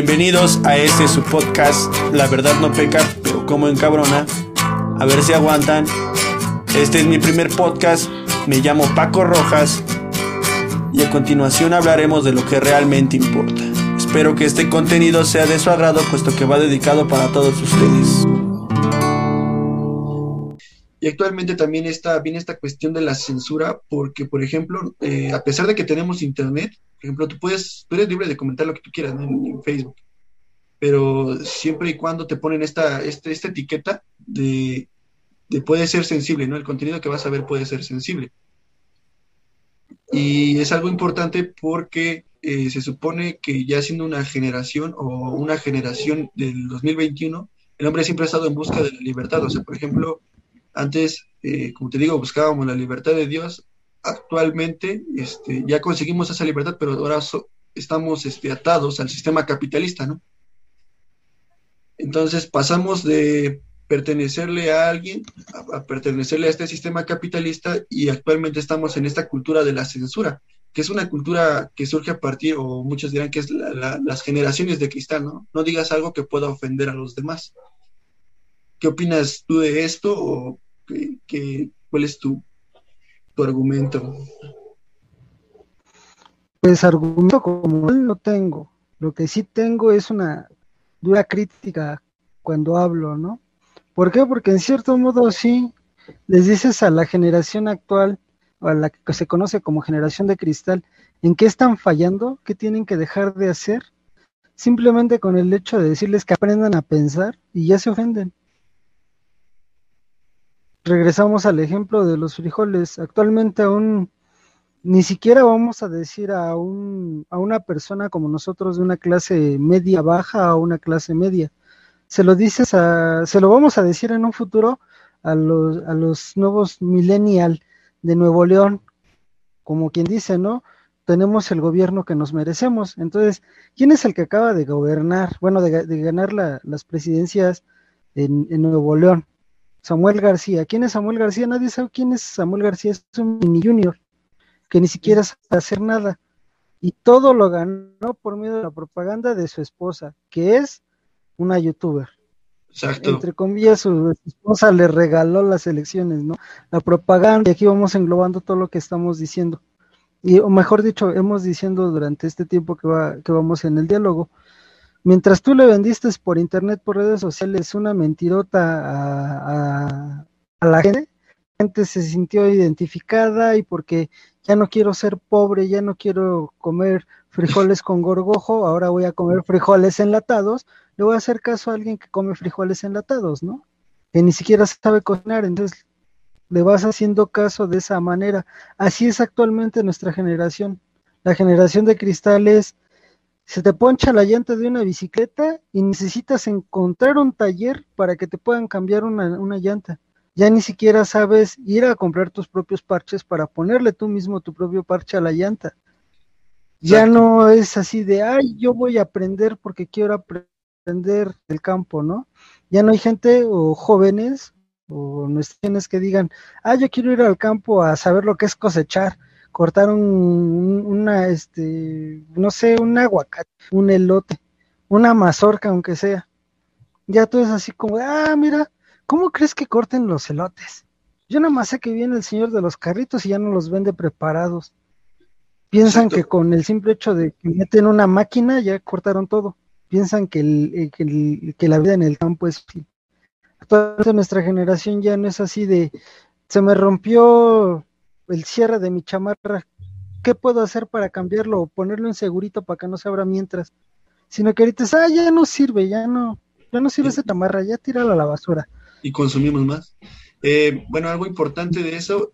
Bienvenidos a este su podcast, La verdad no peca, pero como encabrona. A ver si aguantan. Este es mi primer podcast, me llamo Paco Rojas y a continuación hablaremos de lo que realmente importa. Espero que este contenido sea de su agrado puesto que va dedicado para todos ustedes. Actualmente también está bien esta cuestión de la censura, porque, por ejemplo, eh, a pesar de que tenemos internet, por ejemplo, tú puedes, tú eres libre de comentar lo que tú quieras en, Facebook, pero siempre y cuando te ponen esta, este, esta etiqueta de, de, puede ser sensible, ¿no? El contenido que vas a ver puede ser sensible. Y es algo importante porque eh, se supone que ya siendo una generación o una generación del 2021, el hombre siempre ha estado en busca de la libertad. O sea, por ejemplo, antes, eh, como te digo, buscábamos la libertad de Dios. Actualmente este, ya conseguimos esa libertad, pero ahora estamos este, atados al sistema capitalista, ¿no? Entonces pasamos de pertenecerle a alguien a, pertenecerle a este sistema capitalista y actualmente estamos en esta cultura de la censura, que es una cultura que surge a partir, o muchos dirán que es las generaciones de cristal, ¿no? No digas algo que pueda ofender a los demás. ¿Qué opinas tú de esto ¿Qué, cuál es tu, tu argumento? Pues argumento como no tengo. Lo que sí tengo es una dura crítica cuando hablo, ¿no? ¿Por qué? Porque en cierto modo sí les dices a la generación actual, o a la que se conoce como generación de cristal, en qué están fallando, qué tienen que dejar de hacer, simplemente con el hecho de decirles que aprendan a pensar y ya se ofenden regresamos al ejemplo de los frijoles. Actualmente aún ni siquiera vamos a decir a, un, a una persona como nosotros de una clase media baja a una clase media. Se lo dices a, se lo vamos a decir en un futuro a los, a los nuevos millennial de Nuevo León, como quien dice, ¿no? Tenemos el gobierno que nos merecemos. Entonces, ¿quién es el que acaba de gobernar, bueno, de, ganar las presidencias en Nuevo León? Samuel García. ¿Quién es Samuel García? Nadie sabe quién es Samuel García. Es un mini junior que ni siquiera sabe hacer nada. Y todo lo ganó por medio de la propaganda de su esposa, que es una youtuber. Exacto. Entre comillas, su esposa le regaló las elecciones, ¿no? La propaganda, y aquí vamos englobando todo lo que estamos diciendo. Y, o mejor dicho, hemos diciendo durante este tiempo que, va, que vamos en el diálogo. Mientras tú le vendiste por internet, por redes sociales, una mentirota a, la gente, la gente se sintió identificada y porque ya no quiero ser pobre, ya no quiero comer frijoles con gorgojo, ahora voy a comer frijoles enlatados, le voy a hacer caso a alguien que come frijoles enlatados, ¿no? Que ni siquiera sabe cocinar, entonces le vas haciendo caso de esa manera. Así es actualmente nuestra generación. La generación de cristales se te poncha la llanta de una bicicleta y necesitas encontrar un taller para que te puedan cambiar una, llanta. Ya ni siquiera sabes ir a comprar tus propios parches para ponerle tú mismo tu propio parche a la llanta. Ya no es así de, ay, yo voy a aprender porque quiero aprender el campo, ¿no? Ya no hay gente o jóvenes o nuestros que digan, ah, yo quiero ir al campo a saber lo que es cosechar cortar un, una, este, no sé, un aguacate, un elote, una mazorca, aunque sea. Ya todo es así como, ah, mira, ¿cómo crees que corten los elotes? Yo nada más sé que viene el señor de los carritos y ya no los vende preparados. Piensan que con el simple hecho de que meten una máquina ya cortaron todo. Piensan que, el, eh, que, el, que la vida en el campo es Actualmente nuestra generación ya no es así de se me rompió el cierre de mi chamarra, ¿qué puedo hacer para cambiarlo o ponerlo en segurito para que no se abra mientras? Sino que ahorita es, ah, ya no sirve, ya no, ya no sirve esa chamarra, ya tíralo a la basura. Y consumimos más. Eh, bueno, algo importante de eso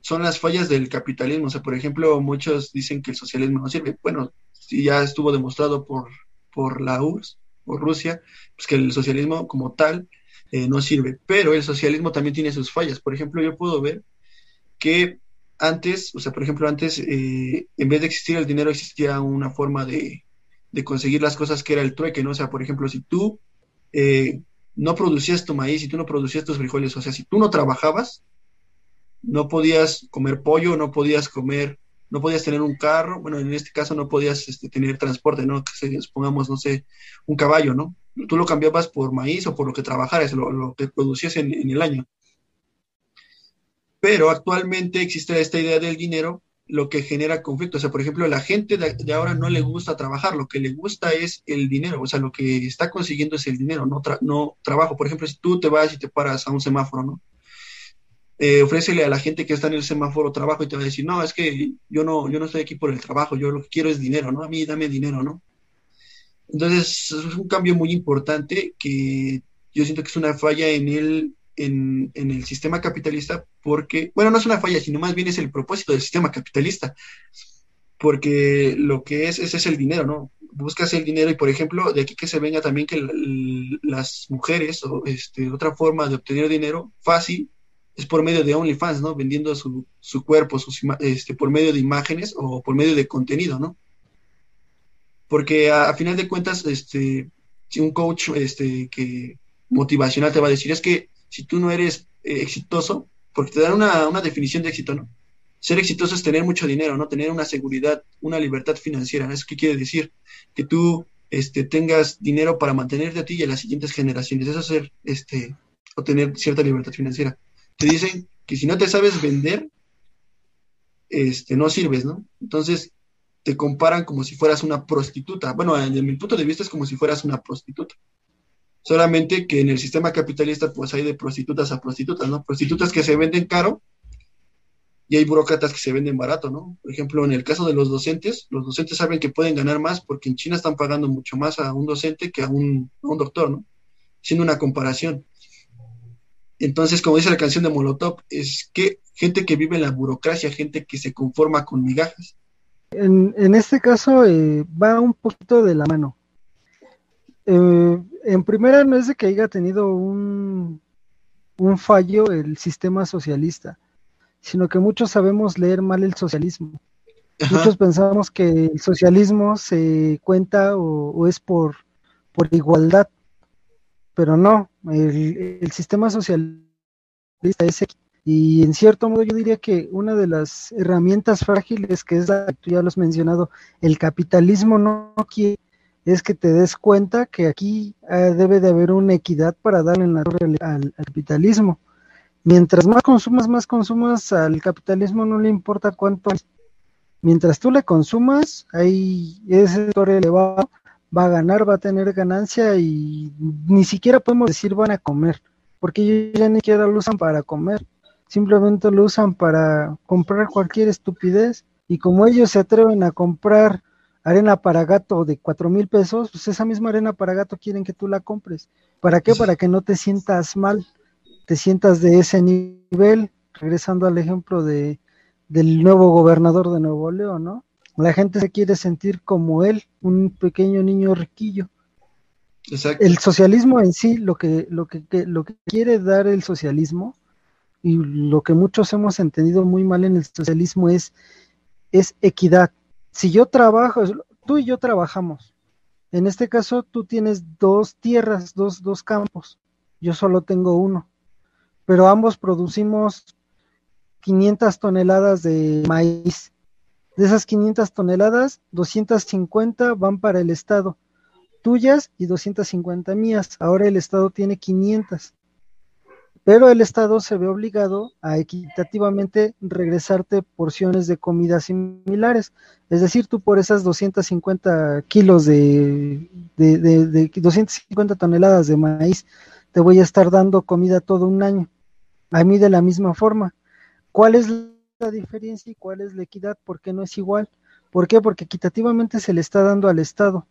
son las fallas del capitalismo. O sea, por ejemplo, muchos dicen que el socialismo no sirve. Bueno, si ya estuvo demostrado por, por la URSS, por Rusia, pues que el socialismo como tal eh, no sirve. Pero el socialismo también tiene sus fallas. Por ejemplo, yo puedo ver que antes, o sea, por ejemplo, antes, eh, en vez de existir el dinero, existía una forma de, conseguir las cosas que era el trueque, ¿no? O sea, por ejemplo, si tú eh, no producías tu maíz, si tú no producías tus frijoles, o sea, si tú no trabajabas, no podías comer pollo, no podías comer no podías tener un carro, bueno, en este caso no podías este, tener transporte, ¿no? Que pongamos, no sé, un caballo, ¿no? Tú lo cambiabas por maíz o por lo que trabajaras, lo, que producías en, el año. Pero actualmente existe esta idea del dinero, lo que genera conflicto. O sea, por ejemplo, la gente de, ahora no le gusta trabajar, lo que le gusta es el dinero, o sea, lo que está consiguiendo es el dinero, no, no trabajo. Por ejemplo, si tú te vas y te paras a un semáforo, ¿no? eh, ofrécele a la gente que está en el semáforo trabajo y te va a decir, no, es que yo no, yo no estoy aquí por el trabajo, yo lo que quiero es dinero, ¿no? A mí dame dinero, ¿no? Entonces, es un cambio muy importante que yo siento que es una falla en el, en, en, el sistema capitalista porque, bueno, no es una falla, sino más bien es el propósito del sistema capitalista, porque lo que es, ese es el dinero, ¿no? Buscas el dinero y, por ejemplo, de aquí que se venga también que las mujeres o este, otra forma de obtener dinero fácil es por medio de OnlyFans, ¿no? Vendiendo su, su cuerpo, sus, este, por medio de imágenes o por medio de contenido, ¿no? Porque a, final de cuentas, este, si un coach este, que motivacional te va a decir, es que si tú no eres eh, exitoso, porque te dan una, una, definición de éxito, ¿no? Ser exitoso es tener mucho dinero, ¿no? Tener una seguridad, una libertad financiera. ¿Eso qué quiere decir? Que tú este, tengas dinero para mantenerte a ti y a las siguientes generaciones. Eso es ser, este, o tener cierta libertad financiera te dicen que si no te sabes vender, este, no sirves, ¿no? Entonces te comparan como si fueras una prostituta. Bueno, desde mi punto de vista es como si fueras una prostituta. Solamente que en el sistema capitalista pues hay de prostitutas a prostitutas, ¿no? Prostitutas que se venden caro y hay burócratas que se venden barato, ¿no? Por ejemplo, en el caso de los docentes, los docentes saben que pueden ganar más porque en China están pagando mucho más a un docente que a un, a un doctor, ¿no? Haciendo una comparación. Entonces, como dice la canción de Molotov, es que gente que vive en la burocracia, gente que se conforma con migajas. En, en este caso eh, va un poquito de la mano. Eh, en primera no es de que haya tenido un, un fallo el sistema socialista, sino que muchos sabemos leer mal el socialismo. Muchos pensamos que el socialismo se cuenta o, o es por, por igualdad pero no, el, sistema socialista es y en cierto modo yo diría que una de las herramientas frágiles que es la tú ya lo has mencionado, el capitalismo no quiere es que te des cuenta que aquí ah, debe de haber una equidad para darle la al, al, capitalismo. Mientras más consumas, más consumas, al capitalismo no le importa cuánto. Mientras tú le consumas, hay ese sector elevado va a ganar, va a tener ganancia y ni siquiera podemos decir van a comer, porque ellos ya ni siquiera lo usan para comer, simplemente lo usan para comprar cualquier estupidez y como ellos se atreven a comprar arena para gato de cuatro mil pesos, pues esa misma arena para gato quieren que tú la compres. ¿Para qué? Para que no te sientas mal, te sientas de ese nivel, regresando al ejemplo de, del nuevo gobernador de Nuevo León, ¿no? La gente se quiere sentir como él, un pequeño niño riquillo. El socialismo en sí, lo que, lo que, lo que quiere dar el socialismo, y lo que muchos hemos entendido muy mal en el socialismo es, es equidad. Si yo trabajo, tú y yo trabajamos. En este caso, tú tienes dos tierras, dos, dos campos. Yo solo tengo uno. Pero ambos producimos 500 toneladas de maíz. De esas 500 toneladas, 250 van para el Estado, tuyas y 250 mías. Ahora el Estado tiene 500. Pero el Estado se ve obligado a equitativamente regresarte porciones de comida similares. Es decir, tú por esas 250 kilos de, de, de, de 250 toneladas de maíz, te voy a estar dando comida todo un año. A mí de la misma forma. ¿Cuál es la diferencia y cuál es la equidad, por qué no es igual. ¿Por qué? Porque equitativamente se le está dando al Estado.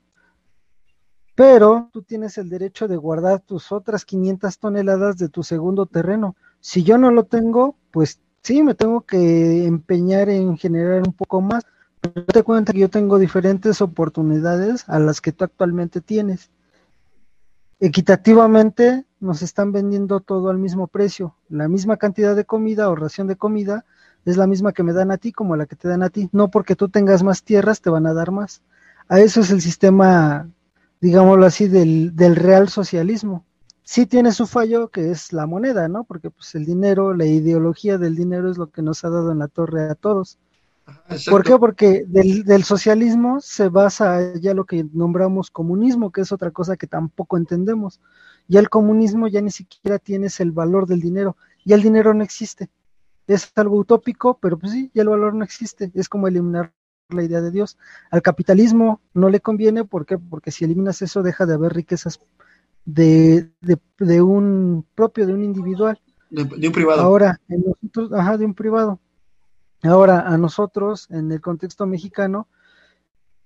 Pero tú tienes el derecho de guardar tus otras 500 toneladas de tu segundo terreno. Si yo no lo tengo, pues sí, me tengo que empeñar en generar un poco más. Pero te cuenta que yo tengo diferentes oportunidades a las que tú actualmente tienes. Equitativamente nos están vendiendo todo al mismo precio, la misma cantidad de comida o ración de comida es la misma que me dan a ti como la que te dan a ti. No porque tú tengas más tierras te van a dar más. A eso es el sistema, digámoslo así, del, del real socialismo. Sí tiene su fallo que es la moneda, ¿no? Porque pues el dinero, la ideología del dinero es lo que nos ha dado en la torre a todos. ¿Por qué? Porque del, del, socialismo se basa ya lo que nombramos comunismo, que es otra cosa que tampoco entendemos. Ya el comunismo ya ni siquiera tienes el valor del dinero, ya el dinero no existe. Es algo utópico, pero pues sí, ya el valor no existe. Es como eliminar la idea de Dios. Al capitalismo no le conviene, ¿por qué? Porque si eliminas eso deja de haber riquezas de, de, un propio, de un individual. De, un privado. Ahora, en nosotros, ajá, de un privado. Ahora, a nosotros, en el contexto mexicano,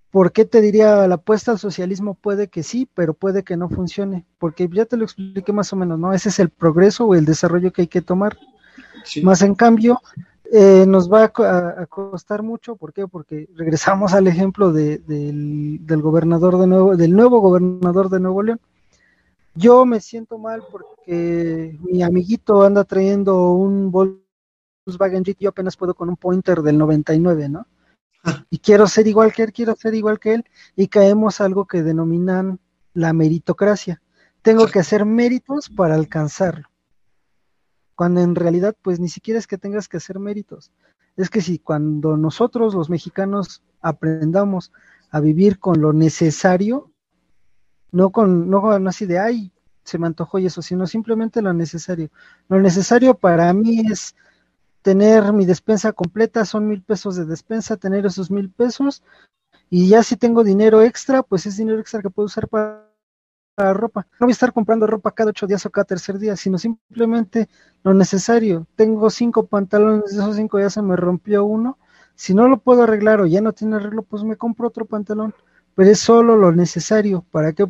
¿por qué te diría la apuesta al socialismo? Puede que sí, pero puede que no funcione, porque ya te lo expliqué más o menos, ¿no? Ese es el progreso o el desarrollo que hay que tomar. Más en cambio, eh, nos va a, costar mucho, ¿por qué? Porque regresamos al ejemplo del, del, gobernador de nuevo, del nuevo gobernador de Nuevo León. Yo me siento mal porque mi amiguito anda trayendo un Volkswagen Jeep, yo apenas puedo con un Pointer del 99, ¿no? Y quiero ser igual que él, quiero ser igual que él, y caemos a algo que denominan la meritocracia. Tengo que hacer méritos para alcanzarlo. Cuando en realidad, pues ni siquiera es que tengas que hacer méritos. Es que si cuando nosotros los mexicanos aprendamos a vivir con lo necesario, no con, no así de ay, se me antojó y eso, sino simplemente lo necesario. Lo necesario para mí es tener mi despensa completa, son mil pesos de despensa, tener esos mil pesos, y ya si tengo dinero extra, pues es dinero extra que puedo usar para, ropa. No voy a estar comprando ropa cada ocho días o cada tercer día, sino simplemente lo necesario. Tengo cinco pantalones, de esos cinco ya se me rompió uno. Si no lo puedo arreglar o ya no tiene arreglo, pues me compro otro pantalón. Pero es solo lo necesario para que,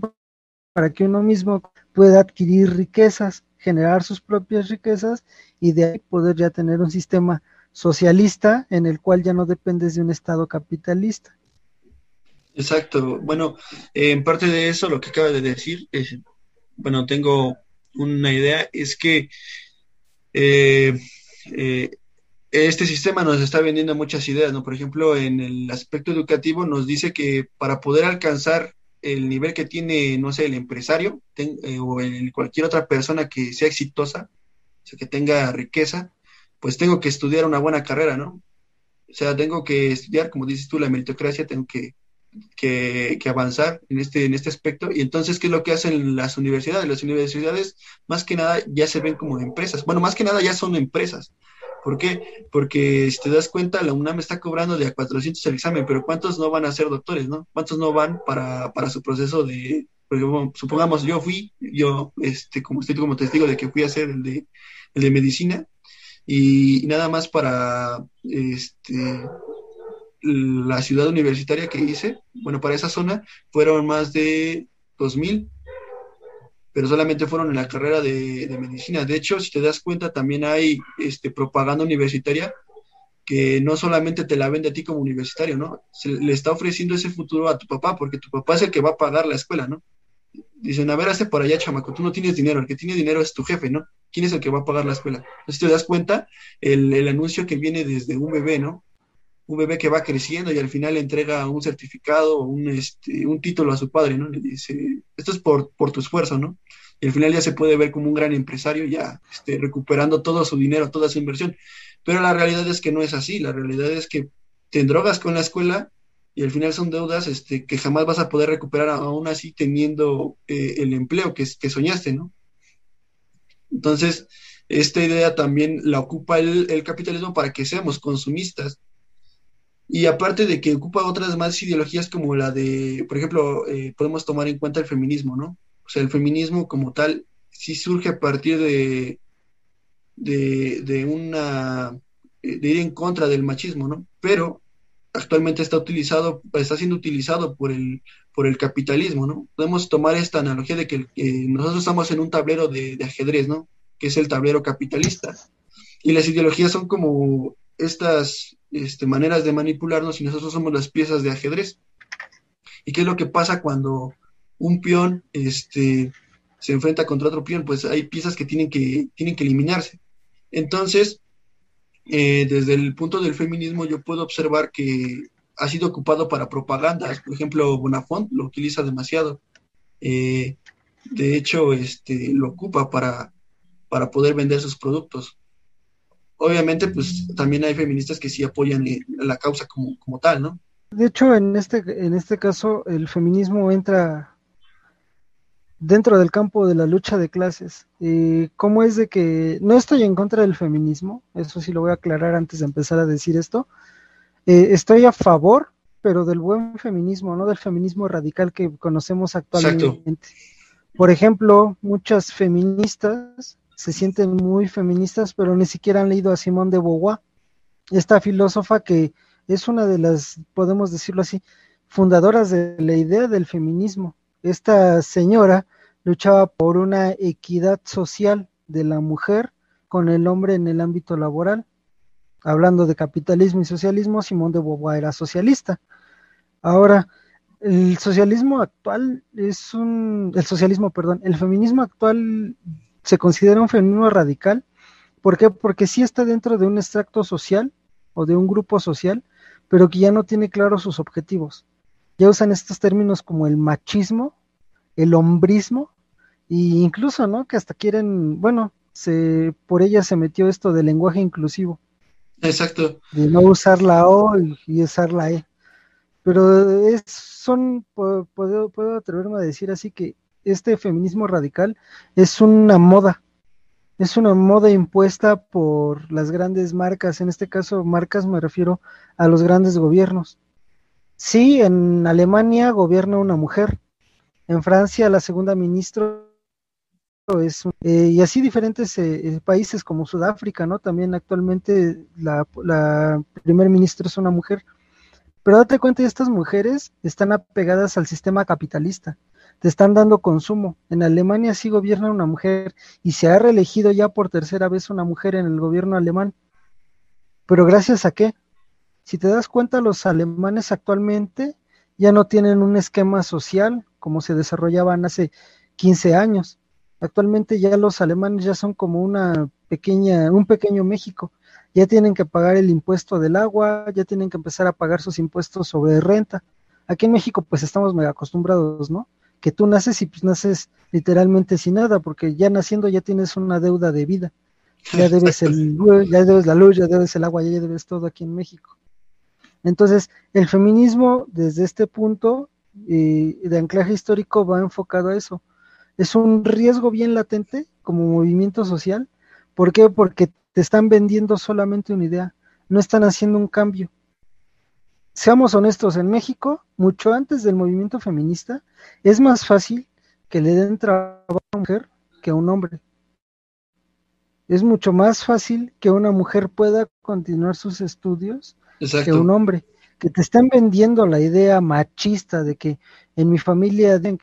para que uno mismo pueda adquirir riquezas generar sus propias riquezas y de ahí poder ya tener un sistema socialista en el cual ya no dependes de un Estado capitalista. Exacto. Bueno, en parte de eso, lo que acaba de decir, es, bueno, tengo una idea, es que eh, eh, este sistema nos está vendiendo muchas ideas, ¿no? Por ejemplo, en el aspecto educativo nos dice que para poder alcanzar el nivel que tiene, no sé, el empresario eh, o el, cualquier otra persona que sea exitosa, o sea, que tenga riqueza, pues tengo que estudiar una buena carrera, ¿no? O sea, tengo que estudiar, como dices tú, la meritocracia, tengo que, que, que, avanzar en este, en este aspecto. Y entonces, ¿qué es lo que hacen las universidades? Las universidades, más que nada, ya se ven como empresas. Bueno, más que nada ya son empresas. ¿Por qué? Porque si te das cuenta, la UNAM está cobrando de a 400 el examen, pero ¿cuántos no van a ser doctores, no? ¿Cuántos no van para, para su proceso de, supongamos, yo fui, yo, este, como estoy como testigo de que fui a hacer el de, el de medicina, y, nada más para, este, la ciudad universitaria que hice, bueno, para esa zona fueron más de 2.000 pero solamente fueron en la carrera de, medicina. De hecho, si te das cuenta, también hay este, propaganda universitaria que no solamente te la vende a ti como universitario, ¿no? Se le está ofreciendo ese futuro a tu papá, porque tu papá es el que va a pagar la escuela, ¿no? Dicen, a ver, hazte por allá, chamaco, tú no tienes dinero, el que tiene dinero es tu jefe, ¿no? ¿Quién es el que va a pagar la escuela? Entonces, si te das cuenta, el, el anuncio que viene desde un bebé, ¿no? Un bebé que va creciendo y al final le entrega un certificado un, este, un título a su padre, ¿no? Le dice, esto es por, por tu esfuerzo, ¿no? Y al final ya se puede ver como un gran empresario ya este, recuperando todo su dinero, toda su inversión. Pero la realidad es que no es así, la realidad es que te drogas con la escuela y al final son deudas este, que jamás vas a poder recuperar aún así teniendo eh, el empleo que, que soñaste, ¿no? Entonces, esta idea también la ocupa el capitalismo para que seamos consumistas y aparte de que ocupa otras más ideologías como la de, por ejemplo, eh, podemos tomar en cuenta el feminismo, ¿no? O sea, el feminismo como tal sí surge a partir de, de, una, de ir en contra del machismo, ¿no? Pero actualmente está utilizado, está siendo utilizado por el, por el capitalismo, ¿no? Podemos tomar esta analogía de que, nosotros estamos en un tablero de, de, ajedrez, ¿no? Que es el tablero capitalista. Y las ideologías son como estas este, maneras de manipularnos y nosotros somos las piezas de ajedrez. ¿Y qué es lo que pasa cuando un peón este, se enfrenta contra otro peón? Pues hay piezas que tienen que, tienen que eliminarse. Entonces, eh, desde el punto del feminismo, yo puedo observar que ha sido ocupado para propagandas. Por ejemplo, Bonafont lo utiliza demasiado. Eh, de hecho, este, lo ocupa para, para poder vender sus productos obviamente, pues también hay feministas que sí apoyan eh, la causa como, como tal, ¿no? De hecho, en este, en este caso, el feminismo entra dentro del campo de la lucha de clases. Eh, ¿Cómo es de que no estoy en contra del feminismo? Eso sí lo voy a aclarar antes de empezar a decir esto. Eh, estoy a favor, pero del buen feminismo, no del feminismo radical que conocemos actualmente. Por ejemplo, muchas feministas se sienten muy feministas, pero ni siquiera han leído a Simone de Beauvoir, esta filósofa que es una de las, podemos decirlo así, fundadoras de la idea del feminismo esta señora luchaba por una equidad social de la mujer con el hombre en el ámbito laboral. Hablando de capitalismo y socialismo, Simón de Beauvoir era socialista. Ahora, el socialismo actual es un, el socialismo, perdón, el feminismo actual se considera un feminismo radical. ¿Por qué? Porque sí está dentro de un extracto social o de un grupo social, pero que ya no tiene claros sus objetivos ya usan estos términos como el machismo, el hombrismo, e incluso, ¿no? Que hasta quieren, bueno, se, por ella se metió esto del lenguaje inclusivo. Exacto. De no usar la O y, usar la E. Pero es, son, puedo, puedo atreverme a decir así que este feminismo radical es una moda, es una moda impuesta por las grandes marcas, en este caso marcas me refiero a los grandes gobiernos. Sí, en Alemania gobierna una mujer. En Francia la segunda ministra es eh, y así diferentes eh, eh, países como Sudáfrica, ¿no? También actualmente la, la primer ministra es una mujer. Pero date cuenta, estas mujeres están apegadas al sistema capitalista, te están dando consumo. En Alemania sí gobierna una mujer y se ha reelegido ya por tercera vez una mujer en el gobierno alemán. Pero gracias a qué? Si te das cuenta, los alemanes actualmente ya no tienen un esquema social como se desarrollaban hace 15 años. Actualmente ya los alemanes ya son como una pequeña, un pequeño México. Ya tienen que pagar el impuesto del agua, ya tienen que empezar a pagar sus impuestos sobre renta. Aquí en México pues estamos mega acostumbrados, ¿no? Que tú naces y pues naces literalmente sin nada, porque ya naciendo ya tienes una deuda de vida. Ya debes el, ya debes la luz, ya debes el agua, ya debes todo aquí en México. Entonces, el feminismo desde este punto eh, de anclaje histórico va enfocado a eso. Es un riesgo bien latente como movimiento social. ¿Por qué? Porque te están vendiendo solamente una idea, no están haciendo un cambio. Seamos honestos, en México, mucho antes del movimiento feminista, es más fácil que le den trabajo a una mujer que a un hombre. Es mucho más fácil que una mujer pueda continuar sus estudios que un hombre. Que te están vendiendo la idea machista de que en mi familia de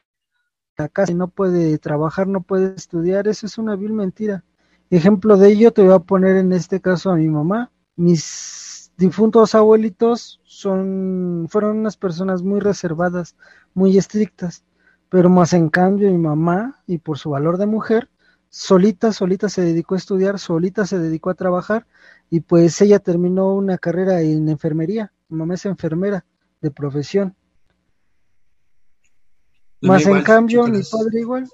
la casa no puede trabajar, no puede estudiar, eso es una vil mentira. Ejemplo de ello te voy a poner en este caso a mi mamá. Mis difuntos abuelitos son, fueron unas personas muy reservadas, muy estrictas, pero más en cambio mi mamá, y por su valor de mujer, solita, solita se dedicó a estudiar, solita se dedicó a trabajar y pues ella terminó una carrera en enfermería. Mi mamá es enfermera de profesión. más en cambio, mi padre igual.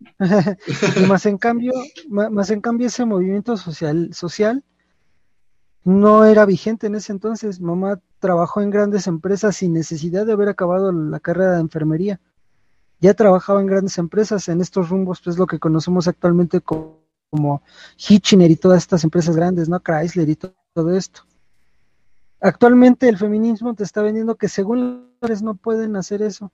y más en cambio, más, en cambio ese movimiento social, social no era vigente en ese entonces. Mamá trabajó en grandes empresas sin necesidad de haber acabado la carrera de enfermería. Ya trabajaba en grandes empresas en estos rumbos, pues lo que conocemos actualmente como Hitchiner y todas estas empresas grandes, ¿no? Chrysler y todo, esto. Actualmente el feminismo te está vendiendo que según los no pueden hacer eso.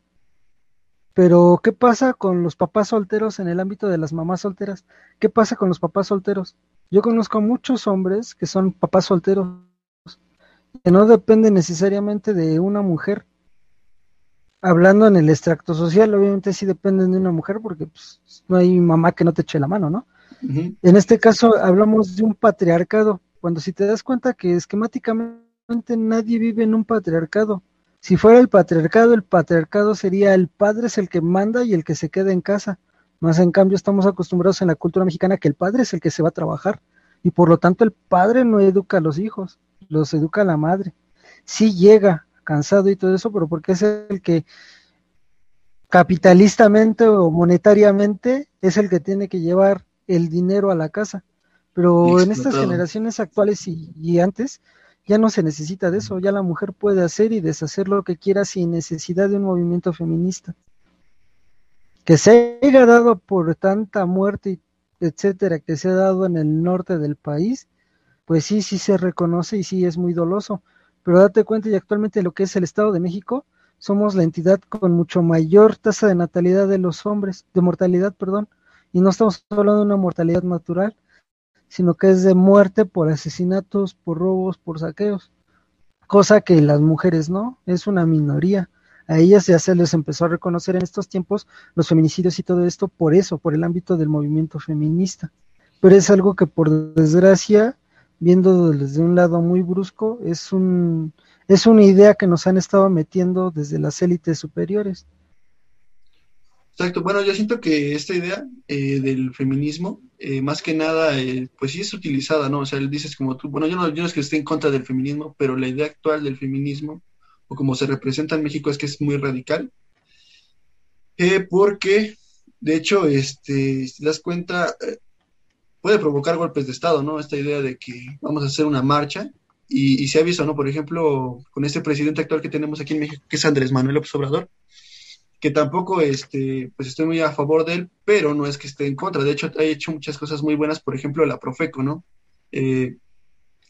Pero, ¿qué pasa con los papás solteros en el ámbito de las mamás solteras? ¿Qué pasa con los papás solteros? Yo conozco muchos hombres que son papás solteros, que no dependen necesariamente de una mujer. Hablando en el extracto social, obviamente sí dependen de una mujer porque pues, no hay mamá que no te eche la mano, ¿no? En este caso hablamos de un patriarcado, cuando si te das cuenta que esquemáticamente nadie vive en un patriarcado. Si fuera el patriarcado, el patriarcado sería el padre es el que manda y el que se queda en casa. Más en cambio estamos acostumbrados en la cultura mexicana que el padre es el que se va a trabajar y por lo tanto el padre no educa a los hijos, los educa la madre. Sí llega cansado y todo eso, pero porque es el que capitalistamente o monetariamente es el que tiene que llevar el dinero a la casa. Pero en estas generaciones actuales y, antes, ya no se necesita de eso, ya la mujer puede hacer y deshacer lo que quiera sin necesidad de un movimiento feminista. Que se haya dado por tanta muerte, etcétera, que se ha dado en el norte del país, pues sí, sí se reconoce y sí es muy doloso. Pero date cuenta, y actualmente lo que es el Estado de México, somos la entidad con mucho mayor tasa de natalidad de los hombres, de mortalidad, perdón, y no estamos hablando de una mortalidad natural, sino que es de muerte por asesinatos, por robos, por saqueos, cosa que las mujeres no, es una minoría. A ellas ya se les empezó a reconocer en estos tiempos los feminicidios y todo esto por eso, por el ámbito del movimiento feminista. Pero es algo que por desgracia, viendo desde un lado muy brusco, es un es una idea que nos han estado metiendo desde las élites superiores. Exacto, bueno, yo siento que esta idea eh, del feminismo, eh, más que nada, eh, pues sí es utilizada, ¿no? O sea, dices como tú, bueno, yo no, yo no es que esté en contra del feminismo, pero la idea actual del feminismo, o como se representa en México, es que es muy radical, porque, de hecho, este, si te das cuenta, puede provocar golpes de Estado, ¿no? Esta idea de que vamos a hacer una marcha, y, se ha visto, ¿no? Por ejemplo, con este presidente actual que tenemos aquí en México, que es Andrés Manuel López Obrador, que tampoco este, pues estoy muy a favor de él, pero no es que esté en contra. De hecho, ha hecho muchas cosas muy buenas, por ejemplo, la Profeco, ¿no? Eh,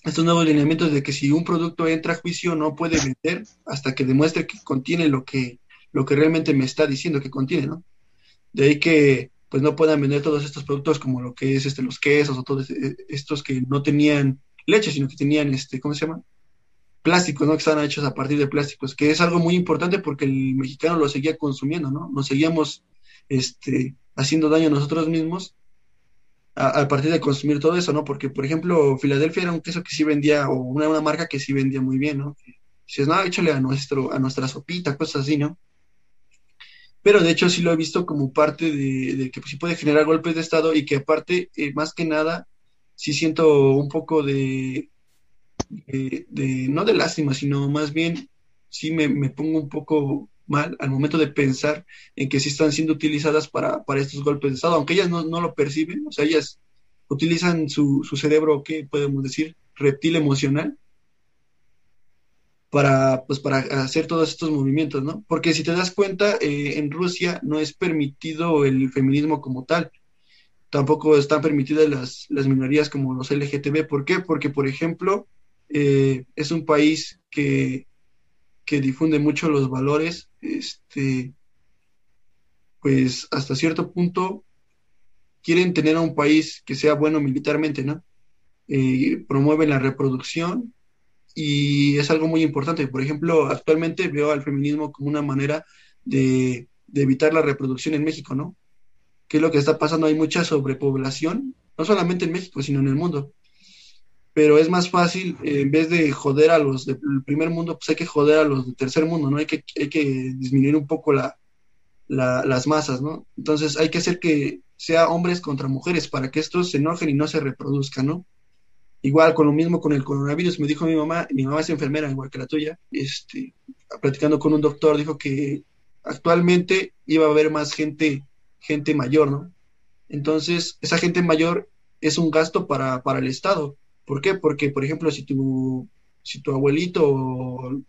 estos nuevos lineamientos de que si un producto entra a juicio no puede vender hasta que demuestre que contiene lo que, lo que realmente me está diciendo que contiene, ¿no? De ahí que pues no puedan vender todos estos productos como lo que es este, los quesos o todos eh, estos que no tenían leche, sino que tenían, este, ¿cómo se llama? plásticos, ¿no? Que estaban hechos a partir de plásticos, que es algo muy importante porque el mexicano lo seguía consumiendo, ¿no? Nos seguíamos este, haciendo daño a nosotros mismos a, partir de consumir todo eso, ¿no? Porque, por ejemplo, Filadelfia era un queso que sí vendía, o una, una marca que sí vendía muy bien, ¿no? Dices, no, échale a, nuestro, a nuestra sopita, cosas así, ¿no? Pero de hecho sí lo he visto como parte de, que pues, sí puede generar golpes de Estado y que aparte, eh, más que nada, sí siento un poco de, de, no de lástima, sino más bien sí me, pongo un poco mal al momento de pensar en que sí están siendo utilizadas para, estos golpes de Estado, aunque ellas no, lo perciben, o sea, ellas utilizan su, su cerebro, ¿qué podemos decir? Reptil emocional para, pues, para hacer todos estos movimientos, ¿no? Porque si te das cuenta, eh, en Rusia no es permitido el feminismo como tal tampoco están permitidas las, las minorías como los LGTB. ¿Por qué? Porque, por ejemplo, eh, es un país que, que, difunde mucho los valores, este, pues hasta cierto punto quieren tener a un país que sea bueno militarmente, ¿no? Eh, promueven la reproducción y es algo muy importante. Por ejemplo, actualmente veo al feminismo como una manera de, de evitar la reproducción en México, ¿no? qué es lo que está pasando. Hay mucha sobrepoblación, no solamente en México, sino en el mundo. Pero es más fácil, eh, en vez de joder a los del primer mundo, pues hay que joder a los del tercer mundo, ¿no? Hay que, hay que disminuir un poco la, las masas, ¿no? Entonces hay que hacer que sea hombres contra mujeres para que estos se enojen y no se reproduzcan, ¿no? Igual con lo mismo con el coronavirus, me dijo mi mamá, mi mamá es enfermera, igual que la tuya, este, platicando con un doctor, dijo que actualmente iba a haber más gente gente mayor, ¿no? Entonces, esa gente mayor es un gasto para, para el Estado. ¿Por qué? Porque, por ejemplo, si tu, si tu abuelito o,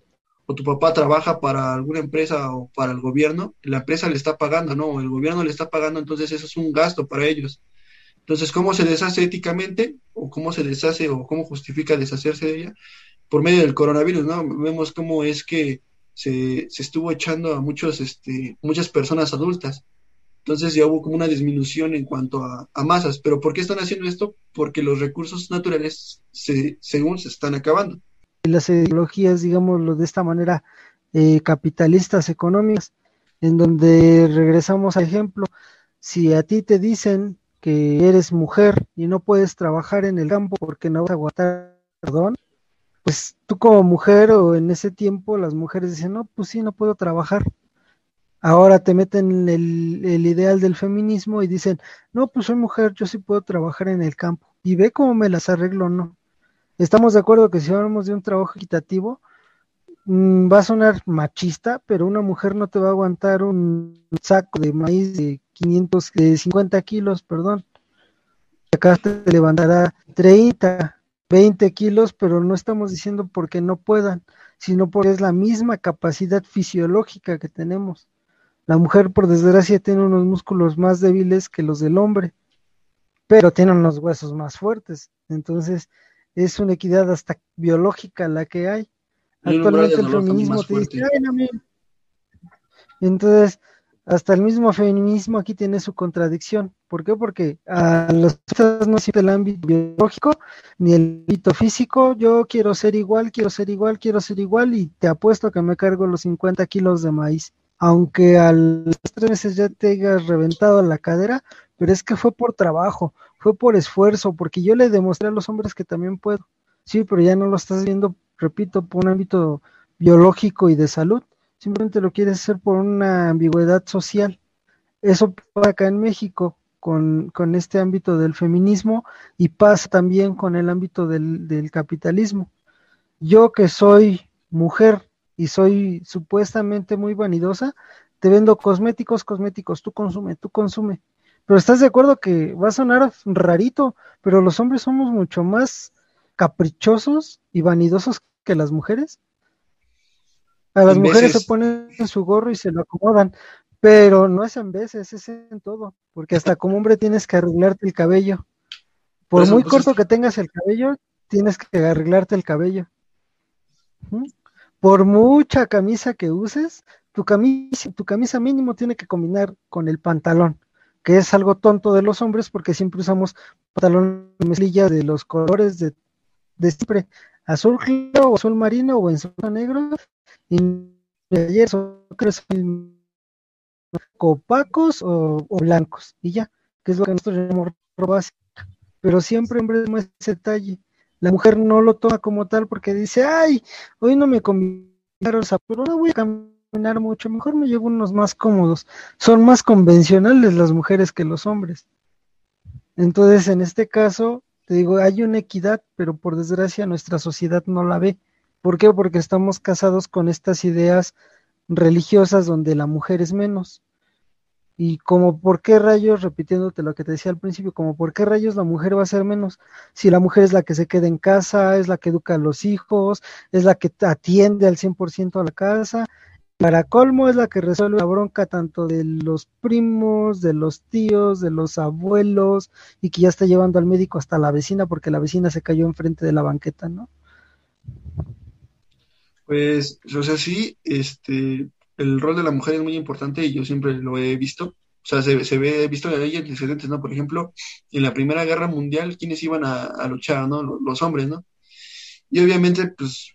tu papá trabaja para alguna empresa o para el gobierno, la empresa le está pagando, ¿no? El gobierno le está pagando, entonces eso es un gasto para ellos. Entonces, ¿cómo se deshace éticamente? ¿O cómo se deshace o cómo justifica deshacerse de ella? Por medio del coronavirus, ¿no? Vemos cómo es que se, se estuvo echando a muchos, este, muchas personas adultas entonces ya hubo como una disminución en cuanto a, masas. ¿Pero por qué están haciendo esto? Porque los recursos naturales, se, según se están acabando. Las ideologías, digámoslo de esta manera, eh, capitalistas económicas, en donde regresamos al ejemplo, si a ti te dicen que eres mujer y no puedes trabajar en el campo porque no vas a aguantar perdón, pues tú como mujer o en ese tiempo las mujeres dicen, no, pues sí, no puedo trabajar, ahora te meten el, ideal del feminismo y dicen, no, pues soy mujer, yo sí puedo trabajar en el campo. Y ve cómo me las arreglo, ¿no? Estamos de acuerdo que si hablamos de un trabajo equitativo, mm, va a sonar machista, pero una mujer no te va a aguantar un saco de maíz de 550 kilos, perdón. acá te levantará 30, 20 kilos, pero no estamos diciendo porque no puedan, sino porque es la misma capacidad fisiológica que tenemos. La mujer, por desgracia, tiene unos músculos más débiles que los del hombre, pero tiene unos huesos más fuertes. Entonces, es una equidad hasta biológica la que hay. Actualmente el feminismo te dice, Entonces, hasta el mismo feminismo aquí tiene su contradicción. ¿Por qué? Porque a los no siente el ámbito biológico ni el ámbito físico. Yo quiero ser igual, quiero ser igual, quiero ser igual y te apuesto que me cargo los 50 kilos de maíz. Aunque a los tres meses ya te hayas reventado la cadera, pero es que fue por trabajo, fue por esfuerzo, porque yo le demostré a los hombres que también puedo. Sí, pero ya no lo estás viendo, repito, por un ámbito biológico y de salud simplemente lo quieres hacer por una ambigüedad social. Eso pasa acá en México con, este ámbito del feminismo y pasa también con el ámbito del, del capitalismo. Yo que soy mujer y soy supuestamente muy vanidosa, te vendo cosméticos, cosméticos, tú consume, tú consume. Pero estás de acuerdo que va a sonar rarito, pero los hombres somos mucho más caprichosos y vanidosos que las mujeres. A las mujeres se ponen su gorro y se lo acomodan, pero no es en veces, es en todo, porque hasta como hombre tienes que arreglarte el cabello. Por, muy corto que tengas el cabello, tienes que arreglarte el cabello. Por mucha camisa que uses, tu camisa, mínimo tiene que combinar con el pantalón, que es algo tonto de los hombres porque siempre usamos pantalón mezclilla de los colores de, de siempre, azul claro o azul marino o en negro y ayer son opacos o, blancos y ya, que es lo que nosotros llamamos Pero siempre hombre muestra ese detalle. La mujer no lo toma como tal porque dice, ay, hoy no me combinaron pero no voy a caminar mucho, mejor me llevo unos más cómodos. Son más convencionales las mujeres que los hombres. Entonces, en este caso, te digo, hay una equidad, pero por desgracia nuestra sociedad no la ve. ¿Por qué? Porque estamos casados con estas ideas religiosas donde la mujer es menos. Y como por qué rayos, repitiéndote lo que te decía al principio, como por qué rayos la mujer va a ser menos, si la mujer es la que se queda en casa, es la que educa a los hijos, es la que atiende al 100% a la casa, para colmo es la que resuelve la bronca tanto de los primos, de los tíos, de los abuelos, y que ya está llevando al médico hasta la vecina porque la vecina se cayó enfrente de la banqueta, ¿no? Pues, o sea, sí, este, el rol de la mujer es muy importante y yo siempre lo he visto. O sea, se, se ve, visto ley antecedentes, ¿no? Por ejemplo, en la Primera Guerra Mundial, ¿quiénes iban a, luchar, ¿no? Los, hombres, ¿no? Y obviamente, pues,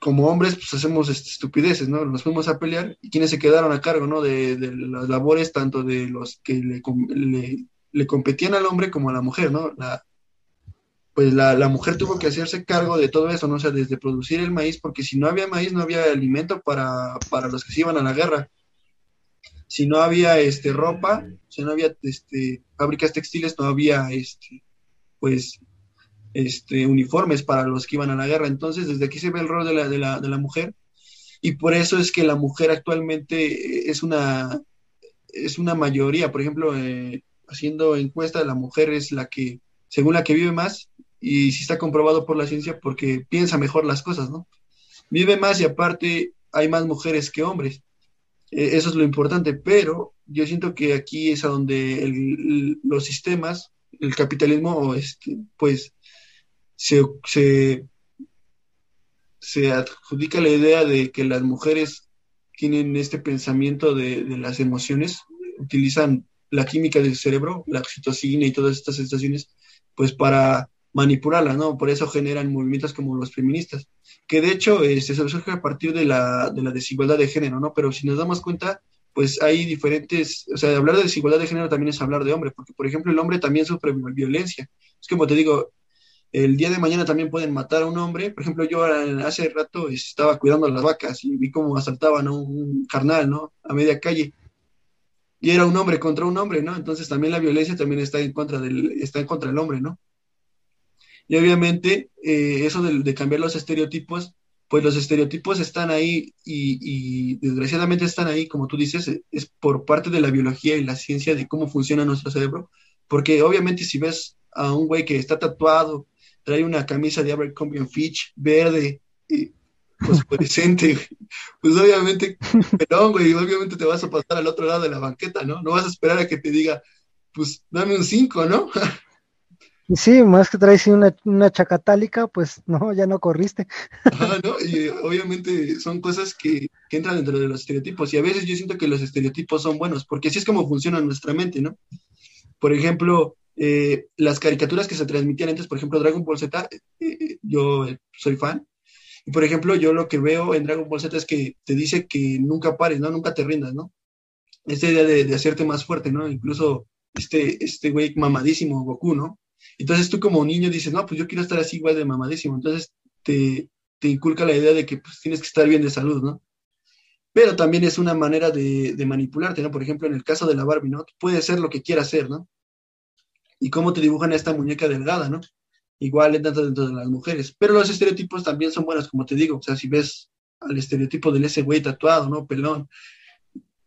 como hombres, pues hacemos este, estupideces, ¿no? Nos fuimos a pelear y quienes se quedaron a cargo, ¿no? De, las labores tanto de los que le, le, le, competían al hombre como a la mujer, ¿no? La, pues la, la, mujer tuvo que hacerse cargo de todo eso, ¿no? O sea, desde producir el maíz, porque si no había maíz no había alimento para, para los que se iban a la guerra. Si no había este, ropa, si no había este, fábricas textiles, no había este, pues, este, uniformes para los que iban a la guerra. Entonces, desde aquí se ve el rol de la, de la, de la mujer y por eso es que la mujer actualmente es una, es una mayoría. Por ejemplo, eh, haciendo encuesta, la mujer es la que, según la que vive más, y sí está comprobado por la ciencia porque piensa mejor las cosas, ¿no? Vive más y aparte hay más mujeres que hombres. E, eso es lo importante, pero yo siento que aquí es a donde los sistemas, el capitalismo, este, pues, se, se, adjudica la idea de que las mujeres tienen este pensamiento de, de las emociones, utilizan la química del cerebro, la oxitocina y todas estas sensaciones, pues para manipularla, ¿no? Por eso generan movimientos como los feministas, que de hecho este, se surge a partir de la, de la desigualdad de género, ¿no? Pero si nos damos cuenta, pues hay diferentes, o sea, hablar de desigualdad de género también es hablar de hombre, porque por ejemplo el hombre también sufre violencia. Es como te digo, el día de mañana también pueden matar a un hombre. Por ejemplo, yo hace rato estaba cuidando las vacas y vi cómo asaltaban a un carnal, ¿no? A media calle. Y era un hombre contra un hombre, ¿no? Entonces también la violencia también está en contra del, está en contra del hombre, ¿no? Y obviamente eh, eso de, cambiar los estereotipos, pues los estereotipos están ahí y, desgraciadamente están ahí, como tú dices, eh, es por parte de la biología y la ciencia de cómo funciona nuestro cerebro, porque obviamente si ves a un güey que está tatuado, trae una camisa de Abercrombie Fitch verde, y fosforescente, pues obviamente, perdón, güey, obviamente te vas a pasar al otro lado de la banqueta, ¿no? No vas a esperar a que te diga, pues dame un 5, ¿no? Sí, más que traes una, una chacatálica, pues no, ya no corriste. Ajá, ¿no? Y obviamente son cosas que, entran dentro de los estereotipos. Y a veces yo siento que los estereotipos son buenos, porque así es como funciona nuestra mente, ¿no? Por ejemplo, eh, las caricaturas que se transmitían antes, por ejemplo, Dragon Ball Z, eh, eh, yo soy fan. Y por ejemplo, yo lo que veo en Dragon Ball Z es que te dice que nunca pares, ¿no? Nunca te rindas, ¿no? Esta idea de, de hacerte más fuerte, ¿no? Incluso este, este güey mamadísimo, Goku, ¿no? Entonces tú como niño dices, no, pues yo quiero estar así igual de mamadísimo. Entonces te, inculca la idea de que pues, tienes que estar bien de salud, ¿no? Pero también es una manera de, manipularte, ¿no? Por ejemplo, en el caso de la Barbie, ¿no? Puede ser lo que quiera hacer, ¿no? Y cómo te dibujan a esta muñeca delgada, ¿no? Igual dentro, dentro de las mujeres. Pero los estereotipos también son buenos, como te digo. O sea, si ves al estereotipo del ese güey tatuado, ¿no? Pelón,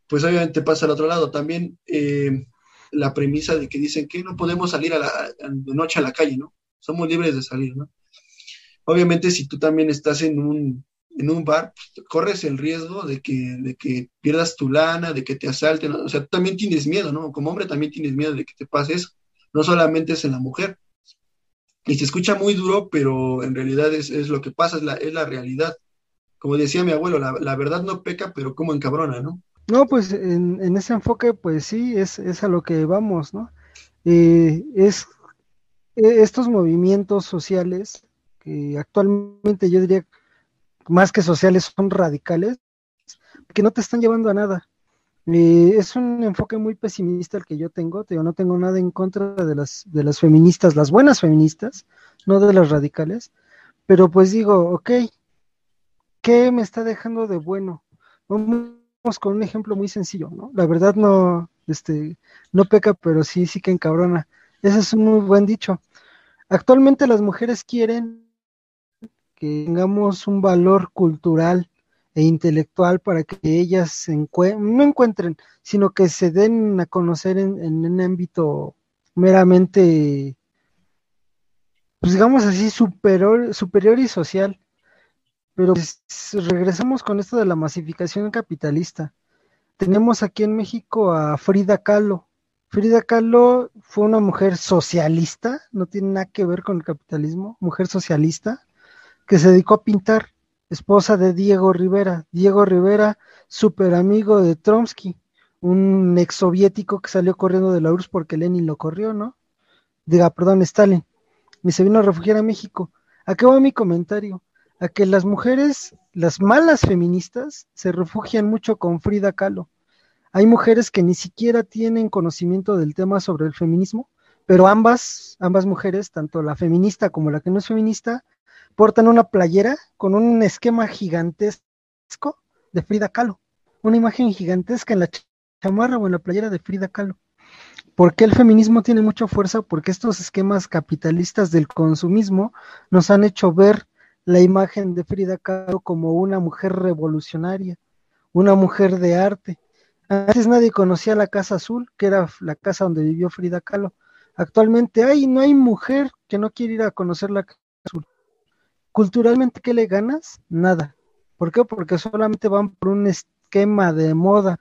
pues obviamente pasa al otro lado. También eh, la premisa de que dicen que no podemos salir a la, de noche a la calle, ¿no? Somos libres de salir, ¿no? Obviamente si tú también estás en un, en un bar, corres el riesgo de que, de que pierdas tu lana, de que te asalten, ¿no? o sea, también tienes miedo, ¿no? Como hombre también tienes miedo de que te pase eso, no solamente es en la mujer. Y se escucha muy duro, pero en realidad es, es lo que pasa, es la, es la realidad. Como decía mi abuelo, la, la verdad no peca, pero como encabrona, ¿no? No, pues en, ese enfoque, pues sí, es, a lo que vamos, ¿no? Eh, es eh, estos movimientos sociales que actualmente yo diría más que sociales son radicales, que no te están llevando a nada. Eh, es un enfoque muy pesimista el que yo tengo, te digo, no tengo nada en contra de las, de las feministas, las buenas feministas, no de las radicales, pero pues digo, ok, ¿qué me está dejando de bueno? Con un ejemplo muy sencillo, ¿no? La verdad no, este, no peca, pero sí, sí que encabrona. Ese es un muy buen dicho. Actualmente las mujeres quieren que tengamos un valor cultural e intelectual para que ellas no encuentren, sino que se den a conocer en, en un ámbito meramente, pues digamos así, superior, superior y social. Pero pues, regresamos con esto de la masificación capitalista. Tenemos aquí en México a Frida Kahlo. Frida Kahlo fue una mujer socialista, no tiene nada que ver con el capitalismo, mujer socialista, que se dedicó a pintar, esposa de Diego Rivera. Diego Rivera, súper amigo de Tromsky, un ex soviético que salió corriendo de la URSS porque Lenin lo corrió, ¿no? Diga, perdón, Stalin. Y se vino a refugiar a México. ¿A qué va mi comentario? A que las mujeres, las malas feministas, se refugian mucho con Frida Kahlo. Hay mujeres que ni siquiera tienen conocimiento del tema sobre el feminismo, pero ambas, ambas mujeres, tanto la feminista como la que no es feminista, portan una playera con un esquema gigantesco de Frida Kahlo, una imagen gigantesca en la chamarra o en la playera de Frida Kahlo. ¿Por qué el feminismo tiene mucha fuerza? Porque estos esquemas capitalistas del consumismo nos han hecho ver la imagen de Frida Kahlo como una mujer revolucionaria, una mujer de arte. Antes nadie conocía la Casa Azul, que era la casa donde vivió Frida Kahlo. Actualmente hay, no hay mujer que no quiera ir a conocer la Casa Azul. Culturalmente, ¿qué le ganas? Nada. ¿Por qué? Porque solamente van por un esquema de moda,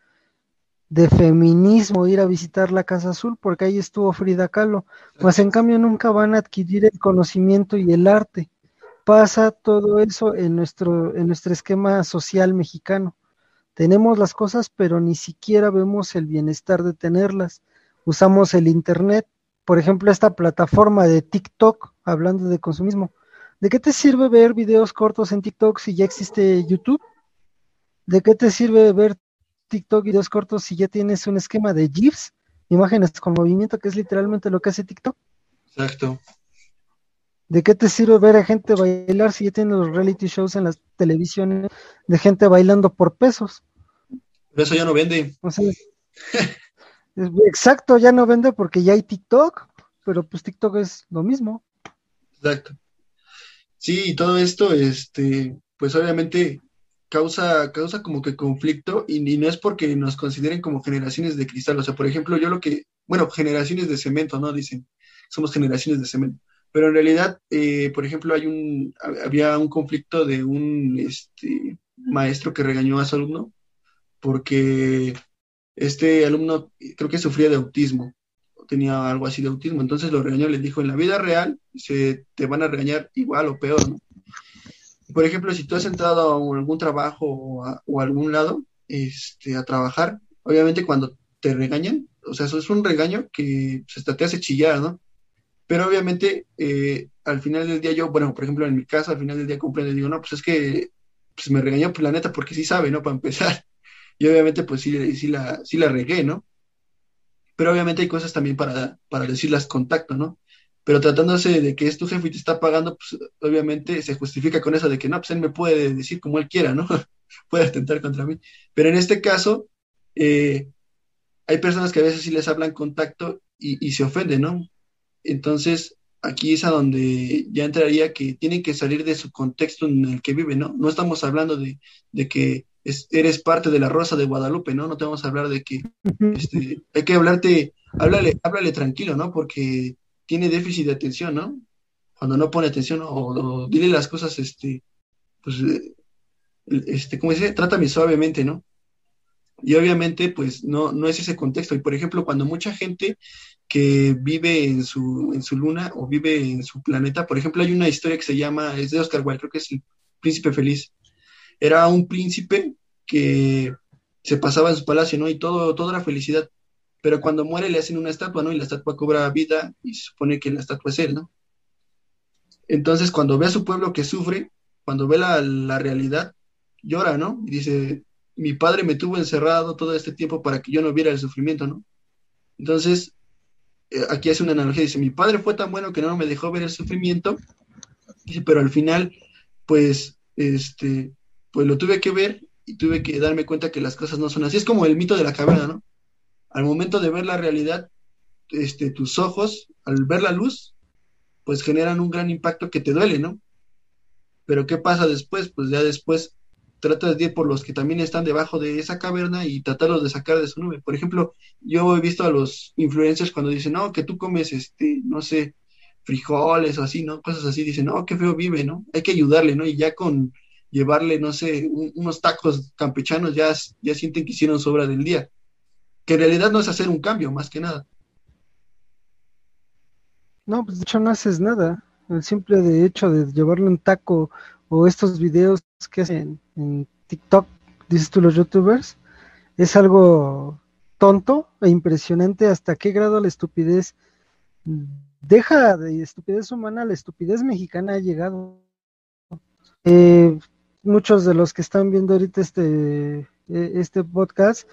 de feminismo, ir a visitar la Casa Azul, porque ahí estuvo Frida Kahlo. Mas en cambio nunca van a adquirir el conocimiento y el arte pasa todo eso en nuestro, en nuestro esquema social mexicano. Tenemos las cosas, pero ni siquiera vemos el bienestar de tenerlas. Usamos el Internet, por ejemplo, esta plataforma de TikTok, hablando de consumismo. ¿De qué te sirve ver videos cortos en TikTok si ya existe YouTube? ¿De qué te sirve ver TikTok videos cortos si ya tienes un esquema de GIFs, imágenes con movimiento, que es literalmente lo que hace TikTok? Exacto. ¿De qué te sirve ver a gente bailar si ya tienen los reality shows en las televisiones de gente bailando por pesos? Pero eso ya no vende. exacto, ya no vende porque ya hay TikTok, pero pues TikTok es lo mismo. Exacto. Sí, y todo esto, este, pues obviamente causa, causa como que conflicto y, y, no es porque nos consideren como generaciones de cristal. O sea, por ejemplo, yo lo que, bueno, generaciones de cemento, ¿no? Dicen, somos generaciones de cemento. Pero en realidad, eh, por ejemplo, hay un, había un conflicto de un este, maestro que regañó a su alumno porque este alumno creo que sufría de autismo, tenía algo así de autismo, entonces lo regañó, le dijo, en la vida real se te van a regañar igual o peor, ¿no? Por ejemplo, si tú has entrado a algún trabajo o a, algún lado este, a trabajar, obviamente cuando te regañan, o sea, eso es un regaño que pues, te hace chillar, ¿no? Pero obviamente, eh, al final del día yo, bueno, por ejemplo, en mi caso, al final del día comprendo y digo, no, pues es que pues me regañó por la neta porque sí sabe, ¿no? Para empezar. Y obviamente, pues sí, sí, la, sí la regué, ¿no? Pero obviamente hay cosas también para, para decirlas contacto, ¿no? Pero tratándose de que es tu jefe y te está pagando, pues obviamente se justifica con eso de que no, pues él me puede decir como él quiera, ¿no? puede atentar contra mí. Pero en este caso, eh, hay personas que a veces sí les hablan contacto y, y se ofenden, ¿no? Entonces, aquí es a donde ya entraría que tienen que salir de su contexto en el que viven, ¿no? No estamos hablando de, que eres parte de la Rosa de Guadalupe, ¿no? No te vamos a hablar de que este, hay que hablarte, háblale, háblale tranquilo, ¿no? Porque tiene déficit de atención, ¿no? Cuando no pone atención o, dile las cosas, este, pues, eh, este, ¿cómo dice? Trátame suavemente, ¿no? Y obviamente, pues, no, no es ese contexto. Y por ejemplo, cuando mucha gente que vive en su, en su luna o vive en su planeta. Por ejemplo, hay una historia que se llama, es de Oscar Wilde, creo que es el príncipe feliz. Era un príncipe que se pasaba en su palacio, ¿no? Y todo, toda la felicidad. Pero cuando muere le hacen una estatua, ¿no? Y la estatua cobra vida y se supone que la estatua es él, ¿no? Entonces, cuando ve a su pueblo que sufre, cuando ve la, la realidad, llora, ¿no? Y dice, mi padre me tuvo encerrado todo este tiempo para que yo no viera el sufrimiento, ¿no? Entonces, eh, aquí hace una analogía, dice, mi padre fue tan bueno que no me dejó ver el sufrimiento, pero al final, pues, este, pues lo tuve que ver y tuve que darme cuenta que las cosas no son así. Es como el mito de la caverna, ¿no? Al momento de ver la realidad, este, tus ojos, al ver la luz, pues generan un gran impacto que te duele, ¿no? Pero ¿qué pasa después? Pues ya después tratas de ir por los que también están debajo de esa caverna y tratarlos de sacar de su nube. Por ejemplo, yo he visto a los influencers cuando dicen, no, que tú comes, este, no sé, frijoles o así, ¿no? Cosas así, dicen, no, qué feo vive, ¿no? Hay que ayudarle, ¿no? Y ya con llevarle, no sé, unos tacos campechanos ya, ya sienten que hicieron sobra del día. Que en realidad no es hacer un cambio, más que nada. No, pues de hecho no haces nada. El simple de hecho de llevarle un taco o estos videos que hacen en TikTok, dices tú los youtubers, es algo tonto e impresionante hasta qué grado la estupidez deja de estupidez humana, la estupidez mexicana ha llegado. Eh, muchos de los que están viendo ahorita este, e, este podcast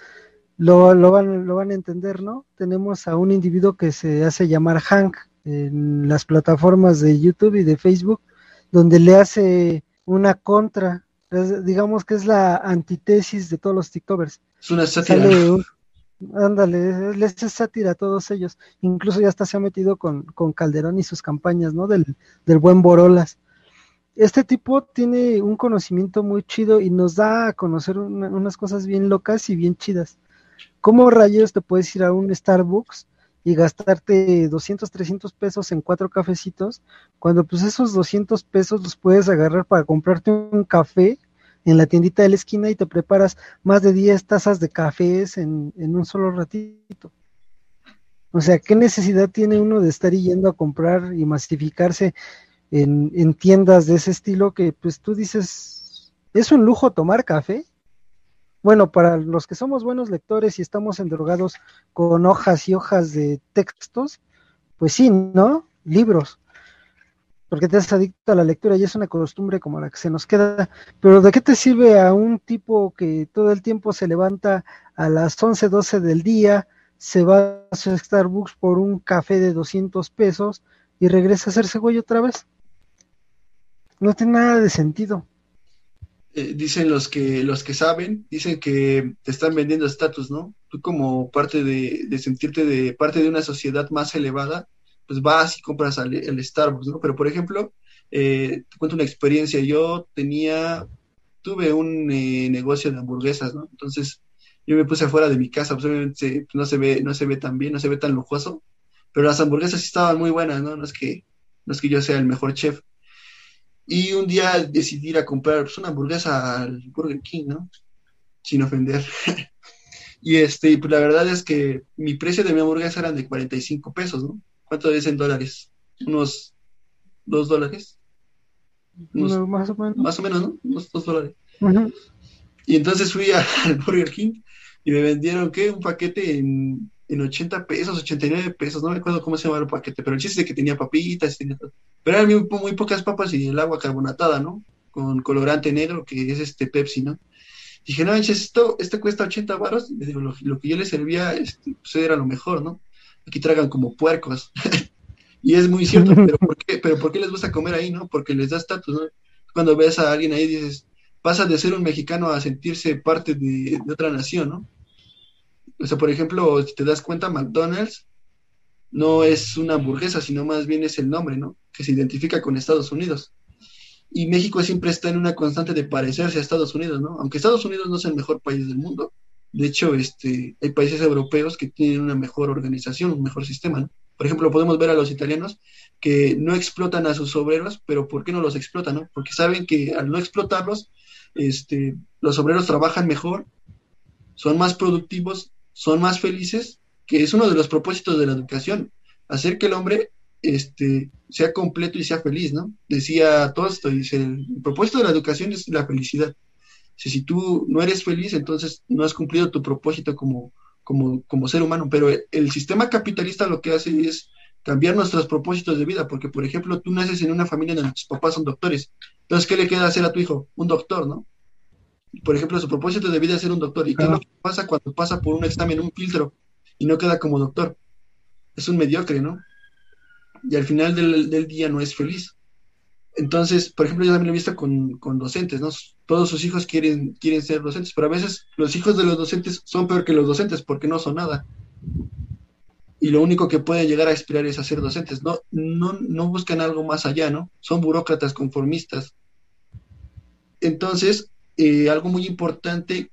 lo, lo, van, lo van a entender, ¿no? Tenemos a un individuo que se hace llamar Hank en las plataformas de YouTube y de Facebook, donde le hace una contra digamos que es la antítesis de todos los TikTokers. Es una sátira. ándale, les es sátira a todos ellos. Incluso ya hasta se ha metido con, con Calderón y sus campañas, ¿no? Del, del buen Borolas. Este tipo tiene un conocimiento muy chido y nos da a conocer unas cosas bien locas y bien chidas. ¿Cómo rayos te puedes ir a un Starbucks y gastarte 200, 300 pesos en cuatro cafecitos, cuando pues esos 200 pesos los puedes agarrar para comprarte un café en la tiendita de la esquina y te preparas más de 10 tazas de cafés en, un solo ratito. O sea, ¿qué necesidad tiene uno de estar yendo a comprar y masificarse en, en tiendas de ese estilo que pues tú dices, ¿es un lujo tomar café? Bueno, para los que somos buenos lectores y estamos endrogados con hojas y hojas de textos, pues sí, ¿no? Libros. Porque te has adicto a la lectura y es una costumbre como la que se nos queda. Pero ¿de qué te sirve a un tipo que todo el tiempo se levanta a las 11, 12 del día, se va a Starbucks por un café de 200 pesos y regresa a hacerse güey otra vez? No tiene nada de sentido. Eh, dicen los que, los que saben, dicen que te están vendiendo estatus, ¿no? Tú como parte de, sentirte de parte de una sociedad más elevada, pues vas y compras el Starbucks, ¿no? Pero por ejemplo, eh, te cuento una experiencia, yo tenía, tuve un eh, negocio de hamburguesas, ¿no? Entonces yo me puse afuera de mi casa, pues obviamente no se ve, no se ve tan bien, no se ve tan lujoso, pero las hamburguesas estaban muy buenas, ¿no? No es que, no es que yo sea el mejor chef. Y un día decidí ir a comprar pues, una hamburguesa al Burger King, ¿no? Sin ofender. y este, pues la verdad es que mi precio de mi hamburguesa eran de 45 pesos, ¿no? ¿Cuánto es en dólares? Unos 2 dólares. más o menos. Más o menos, ¿no? Unos 2 dólares. Y entonces fui al Burger King y me vendieron, ¿qué? Un paquete en, en 80 pesos, 89 pesos, no me acuerdo cómo se llama el paquete, pero el chiste es que tenía papitas, tenía pero eran muy, pocas papas y el agua carbonatada, ¿no? Con colorante negro, que es este Pepsi, ¿no? Dije, no, esto, esto cuesta 80 baros, y digo, lo, que yo le servía, este, pues era lo mejor, ¿no? Aquí tragan como puercos. y es muy cierto, pero ¿por, qué, pero ¿por qué les gusta comer ahí, no? Porque les da estatus, ¿no? Cuando ves a alguien ahí dices, pasa de ser un mexicano a sentirse parte de, otra nación, ¿no? O sea, por ejemplo, si te das cuenta, McDonald's no es una hamburguesa, sino más bien es el nombre, ¿no? Que se identifica con Estados Unidos. Y México siempre está en una constante de parecerse a Estados Unidos, ¿no? Aunque Estados Unidos no es el mejor país del mundo. De hecho, este, hay países europeos que tienen una mejor organización, un mejor sistema, ¿no? Por ejemplo, podemos ver a los italianos que no explotan a sus obreros, pero ¿por qué no los explotan? No? Porque saben que al no explotarlos, este, los obreros trabajan mejor, son más productivos, son más felices, que es uno de los propósitos de la educación, hacer que el hombre este, sea completo y sea feliz, ¿no? Decía todo esto, dice, el propósito de la educación es la felicidad. Si, si tú no eres feliz, entonces no has cumplido tu propósito como, como, como ser humano, pero el sistema capitalista lo que hace es cambiar nuestros propósitos de vida, porque por ejemplo tú naces en una familia donde tus papás son doctores, entonces ¿qué le queda hacer a tu hijo? Un doctor, ¿no? Por ejemplo, su propósito de vida es ser un doctor, ¿y qué es lo que pasa cuando pasa por un examen, un filtro, y no queda como doctor? Es un mediocre, ¿no? Y al final del, del día no es feliz. Entonces, por ejemplo, yo también lo he visto con, con, docentes, ¿no? Todos sus hijos quieren, quieren ser docentes, pero a veces los hijos de los docentes son peor que los docentes porque no son nada. Y lo único que pueden llegar a aspirar es a ser docentes. No, no, no buscan algo más allá, ¿no? Son burócratas conformistas. Entonces, eh, algo muy importante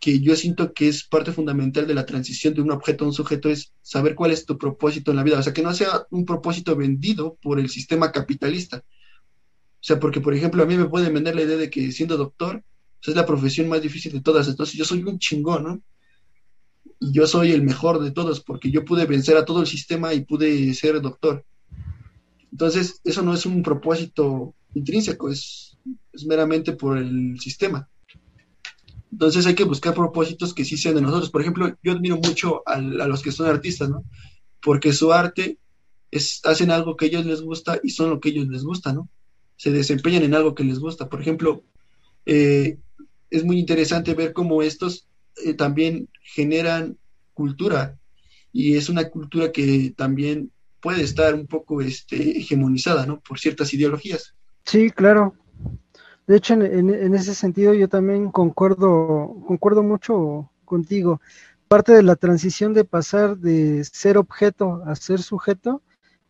que yo siento que es parte fundamental de la transición de un objeto a un sujeto es saber cuál es tu propósito en la vida. O sea, que no sea un propósito vendido por el sistema capitalista o sea, porque, por ejemplo, a mí me pueden vender la idea de que siendo doctor pues, es la profesión más difícil de todas. Entonces, yo soy un chingón, ¿no? Y yo soy el mejor de todos porque yo pude vencer a todo el sistema y pude ser doctor. Entonces, eso no es un propósito intrínseco, es, es meramente por el sistema. Entonces hay que buscar propósitos que sí sean de nosotros. Por ejemplo, yo admiro mucho a, los que son artistas, ¿no? Porque su arte es, hacen algo que a ellos les gusta y son lo que a ellos les gusta, ¿no? se desempeñan en algo que les gusta. Por ejemplo, eh, es muy interesante ver cómo estos eh, también generan cultura y es una cultura que también puede estar un poco este, hegemonizada ¿no? por ciertas ideologías. Sí, claro. De hecho, en, en, ese sentido yo también concuerdo, concuerdo mucho contigo. Parte de la transición de pasar de ser objeto a ser sujeto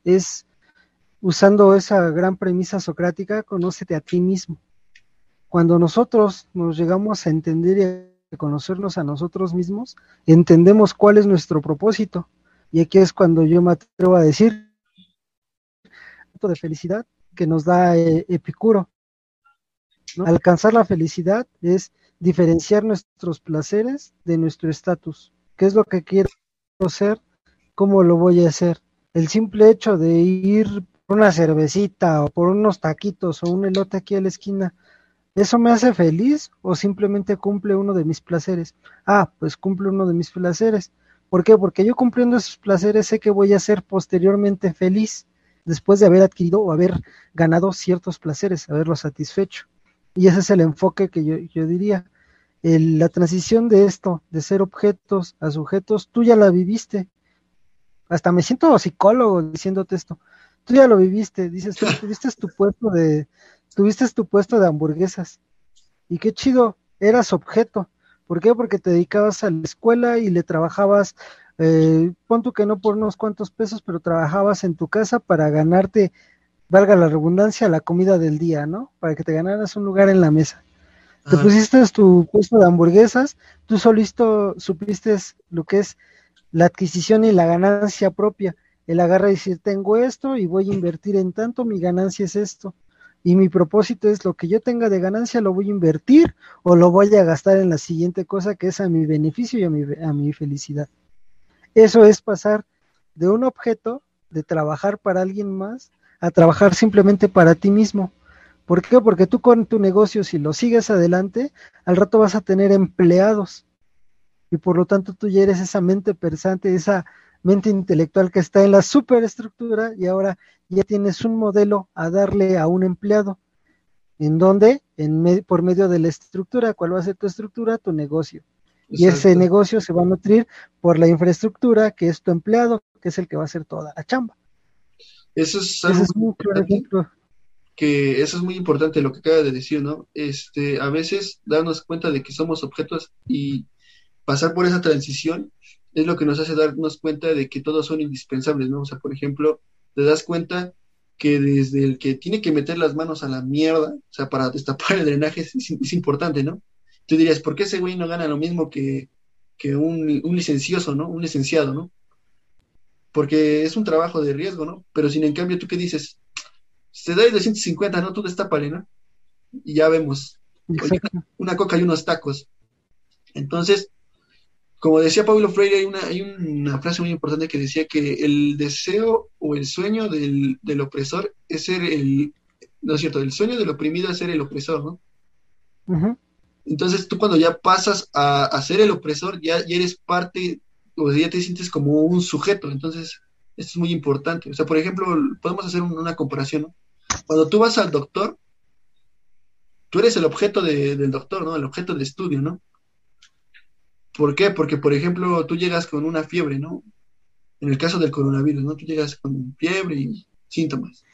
es usando esa gran premisa socrática, conócete a ti mismo. Cuando nosotros nos llegamos a entender y a conocernos a nosotros mismos, entendemos cuál es nuestro propósito. Y aquí es cuando yo me atrevo a decir de felicidad que nos da eh, Alcanzar la felicidad es diferenciar nuestros placeres de nuestro estatus. ¿Qué es lo que quiero ser? ¿Cómo lo voy a hacer? El simple hecho de ir una cervecita o por unos taquitos o un elote aquí a la esquina, ¿eso me hace feliz o simplemente cumple uno de mis placeres? Ah, pues cumple uno de mis placeres. ¿Por qué? Porque yo cumpliendo esos placeres sé que voy a ser posteriormente feliz después de haber adquirido o haber ganado ciertos placeres, haberlos satisfecho. Y ese es el enfoque que yo, yo diría. la transición de esto, de ser objetos a sujetos, tú ya la viviste. Hasta me siento psicólogo diciéndote esto tú ya lo viviste, dices, tú tuviste tu puesto de, tuviste tu puesto de hamburguesas. Y qué chido, eras objeto. ¿Por qué? Porque te dedicabas a la escuela y le trabajabas, eh, pon tú que no por unos cuantos pesos, pero trabajabas en tu casa para ganarte, valga la redundancia, la comida del día, ¿no? Para que te ganaras un lugar en la mesa. Te pusiste tu puesto de hamburguesas, tú solito supiste lo que es la adquisición y la ganancia propia Él agarra y dice, tengo esto y voy a invertir en tanto, mi ganancia es esto. Y mi propósito es lo que yo tenga de ganancia lo voy a invertir o lo voy a gastar en la siguiente cosa que es a mi beneficio y a mi, a mi felicidad. Eso es pasar de un objeto, de trabajar para alguien más, a trabajar simplemente para ti mismo. ¿Por qué? Porque tú con tu negocio, si lo sigues adelante, al rato vas a tener empleados. Y por lo tanto tú ya eres esa mente pensante, esa mente intelectual que está en la superestructura y ahora ya tienes un modelo a darle a un empleado. ¿En dónde? En por medio de la estructura. ¿Cuál va a ser tu estructura? Tu negocio. Y ese negocio se va a nutrir por la infraestructura que es tu empleado, que es el que va a hacer toda la chamba. Eso es, algo muy que eso es muy importante lo que acaba de decir, ¿no? Este, a veces darnos cuenta de que somos objetos y pasar por esa transición es lo que nos hace darnos cuenta de que todos son indispensables, ¿no? O sea, por ejemplo, te das cuenta que desde el que tiene que meter las manos a la mierda, o sea, para destapar el drenaje es, importante, ¿no? Tú dirías, ¿por qué ese güey no gana lo mismo que, un, un licencioso, ¿no? Un licenciado, ¿no? Porque es un trabajo de riesgo, ¿no? Pero sin en cambio, ¿tú qué dices? Se da 250, ¿no? Tú destapale, ¿no? Y ya vemos. una coca y unos tacos. Entonces, como decía Pablo Freire, hay una, hay una frase muy importante que decía que el deseo o el sueño del, opresor es ser el, no es cierto, el sueño del oprimido es ser el opresor, ¿no? Entonces tú cuando ya pasas a, ser el opresor, ya, eres parte, o ya te sientes como un sujeto, entonces esto es muy importante. O sea, por ejemplo, podemos hacer una comparación, ¿no? Cuando tú vas al doctor, tú eres el objeto del doctor, ¿no? El objeto de estudio, ¿no? ¿Por qué? Porque, por ejemplo, tú llegas con una fiebre, ¿no? En el caso del coronavirus, ¿no? Tú llegas con fiebre y síntomas.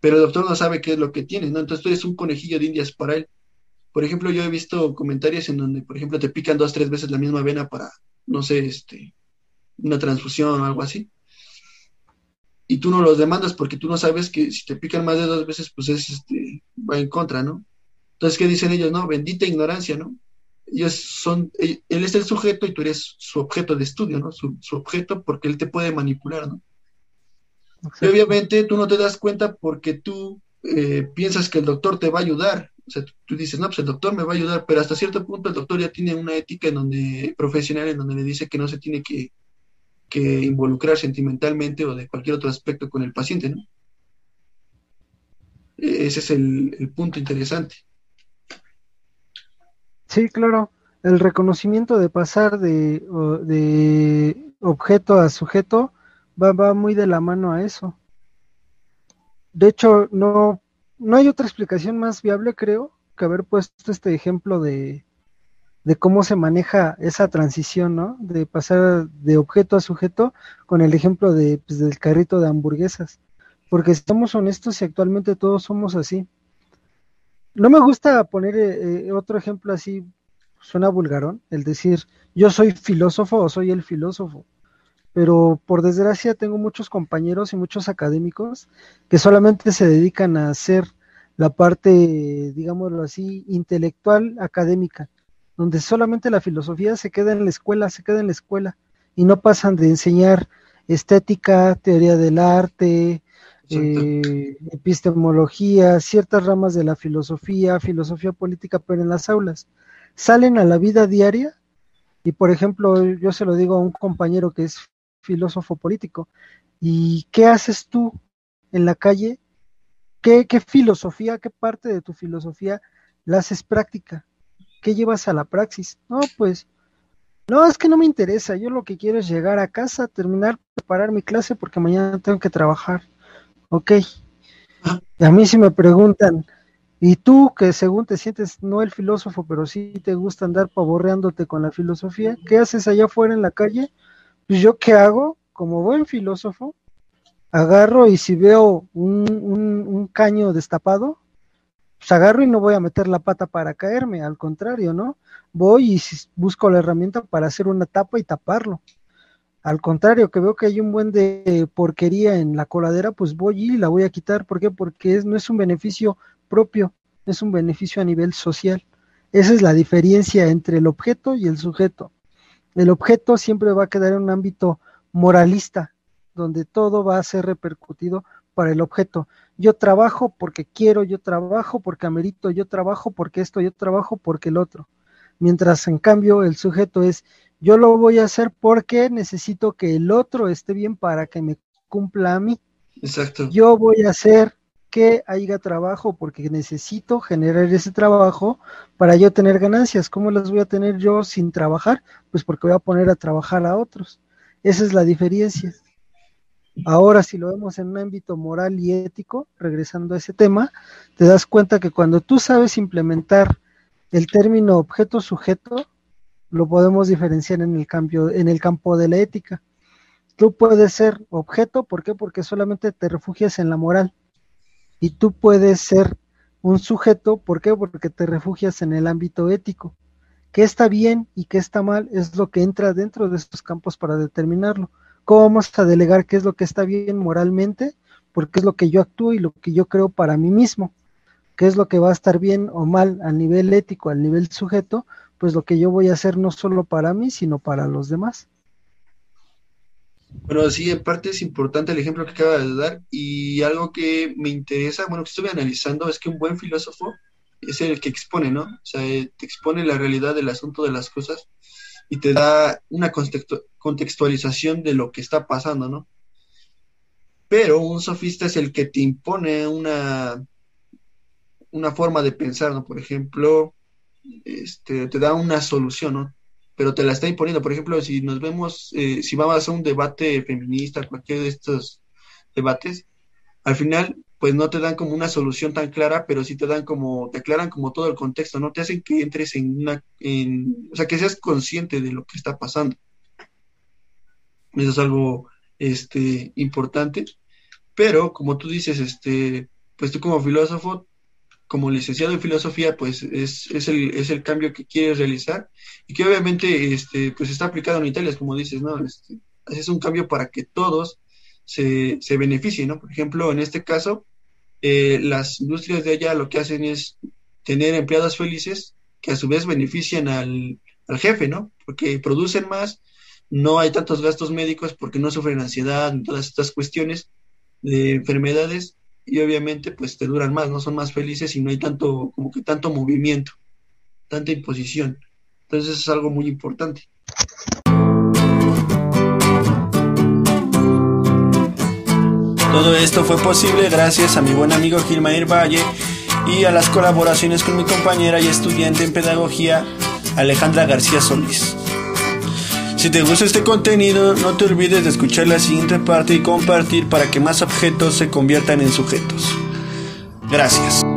Pero el doctor no sabe qué es lo que tienes, ¿no? Entonces tú eres un conejillo de indias para él. Por ejemplo, yo he visto comentarios en donde, por ejemplo, te pican dos, tres veces la misma vena para, no sé, este, una transfusión o algo así. Y tú no los demandas porque tú no sabes que si te pican más de dos veces, pues es, este, va en contra, ¿no? Entonces, ¿qué dicen ellos? No, bendita ignorancia, ¿no? ellos son, él es el sujeto y tú eres su objeto de estudio, ¿no? Su, objeto porque él te puede manipular, ¿no? Y obviamente tú no te das cuenta porque tú eh, piensas que el doctor te va a ayudar. O sea, tú dices, no, pues el doctor me va a ayudar, pero hasta cierto punto el doctor ya tiene una ética en donde, profesional en donde le dice que no se tiene que, involucrar sentimentalmente o de cualquier otro aspecto con el paciente, ¿no? Ese es el punto interesante. Sí, claro. El reconocimiento de pasar de, de objeto a sujeto va, va muy de la mano a eso. De hecho, no, no hay otra explicación más viable, creo, que haber puesto este ejemplo de, de cómo se maneja esa transición, ¿no? De pasar de objeto a sujeto con el ejemplo de, pues, del carrito de hamburguesas. Porque estamos honestos y actualmente todos somos así. No me gusta poner eh, eh, otro ejemplo así, suena vulgarón, el decir yo soy filósofo o soy el filósofo, pero por desgracia tengo muchos compañeros y muchos académicos que solamente se dedican a hacer la parte, digámoslo así, intelectual académica, donde solamente la filosofía se queda en la escuela, se queda en la escuela y no pasan de enseñar estética, teoría del arte, eh, epistemología, ciertas ramas de la filosofía, filosofía política, pero en las aulas. Salen a la vida diaria y, por ejemplo, yo se lo digo a un compañero que es filósofo político, ¿y qué haces tú en la calle? ¿Qué, qué filosofía, qué parte de tu filosofía la haces práctica? ¿Qué llevas a la praxis? No, pues, no, es que no me interesa. Yo lo que quiero es llegar a casa, terminar, preparar mi clase porque mañana tengo que trabajar. Ok. Y a mí si me preguntan, ¿y tú que según te sientes no el filósofo, pero sí te gusta andar pavorreándote con la filosofía, ¿qué haces allá afuera en la calle? Pues yo qué hago, como buen filósofo, agarro y si veo un, un caño destapado, pues agarro y no voy a meter la pata para caerme, al contrario, ¿no? Voy y busco la herramienta para hacer una tapa y taparlo. Al contrario, que veo que hay un buen de porquería en la coladera, pues voy y la voy a quitar. ¿Por qué? Porque no es un beneficio propio, es un beneficio a nivel social. Esa es la diferencia entre el objeto y el sujeto. El objeto siempre va a quedar en un ámbito moralista, donde todo va a ser repercutido para el objeto. Yo trabajo porque quiero, yo trabajo porque amerito, yo trabajo porque esto, yo trabajo porque el otro. Mientras en cambio el sujeto es yo lo voy a hacer porque necesito que el otro esté bien para que me cumpla a mí. Exacto. Yo voy a hacer que haya trabajo porque necesito generar ese trabajo para yo tener ganancias. ¿Cómo las voy a tener yo sin trabajar? Pues porque voy a poner a trabajar a otros. Esa es la diferencia. Ahora, si lo vemos en un ámbito moral y ético, regresando a ese tema, te das cuenta que cuando tú sabes implementar el término objeto-sujeto, lo podemos diferenciar en el, cambio, en el campo de la ética. Tú puedes ser objeto, ¿por qué? Porque solamente te refugias en la moral. Y tú puedes ser un sujeto, ¿por qué? Porque te refugias en el ámbito ético. ¿Qué está bien y qué está mal? Es lo que entra dentro de estos campos para determinarlo. ¿Cómo vamos a delegar qué es lo que está bien moralmente? Porque es lo que yo actúo y lo que yo creo para mí mismo. ¿Qué es lo que va a estar bien o mal a nivel ético, al nivel sujeto? pues lo que yo voy a hacer no solo para mí, sino para los demás. Bueno, sí, en parte es importante el ejemplo que acaba de dar y algo que me interesa, bueno, que estuve analizando es que un buen filósofo es el que expone, ¿no? O sea, eh, te expone la realidad del asunto de las cosas y te da una contextualización de lo que está pasando, ¿no? Pero un sofista es el que te impone una, una forma de pensar, ¿no? Por ejemplo, este, te da una solución, ¿no? Pero te la está imponiendo. Por ejemplo, si nos vemos, eh, si vamos a un debate feminista, cualquier de estos debates, al final, pues no te dan como una solución tan clara, pero sí te dan como, te aclaran como todo el contexto, ¿no? Te hacen que entres en una, en, o sea, que seas consciente de lo que está pasando. Eso es algo, este, importante. Pero, como tú dices, este, pues tú como filósofo como licenciado en filosofía, pues es, es, el, es el cambio que quieres realizar y que obviamente este, pues está aplicado en Italia, como dices, ¿no? Este, es un cambio para que todos se, se beneficien, ¿no? Por ejemplo, en este caso, eh, las industrias de allá lo que hacen es tener empleados felices que a su vez benefician al, al jefe, ¿no? Porque producen más, no hay tantos gastos médicos porque no sufren ansiedad, todas estas cuestiones de enfermedades y obviamente pues te duran más, no son más felices y no hay tanto, como que tanto movimiento, tanta imposición. Entonces es algo muy importante. Todo esto fue posible gracias a mi buen amigo Gilmair Valle y a las colaboraciones con mi compañera y estudiante en pedagogía Alejandra García Solís. Si te gusta este contenido, no te olvides de escuchar la siguiente parte y compartir para que más objetos se conviertan en sujetos. Gracias.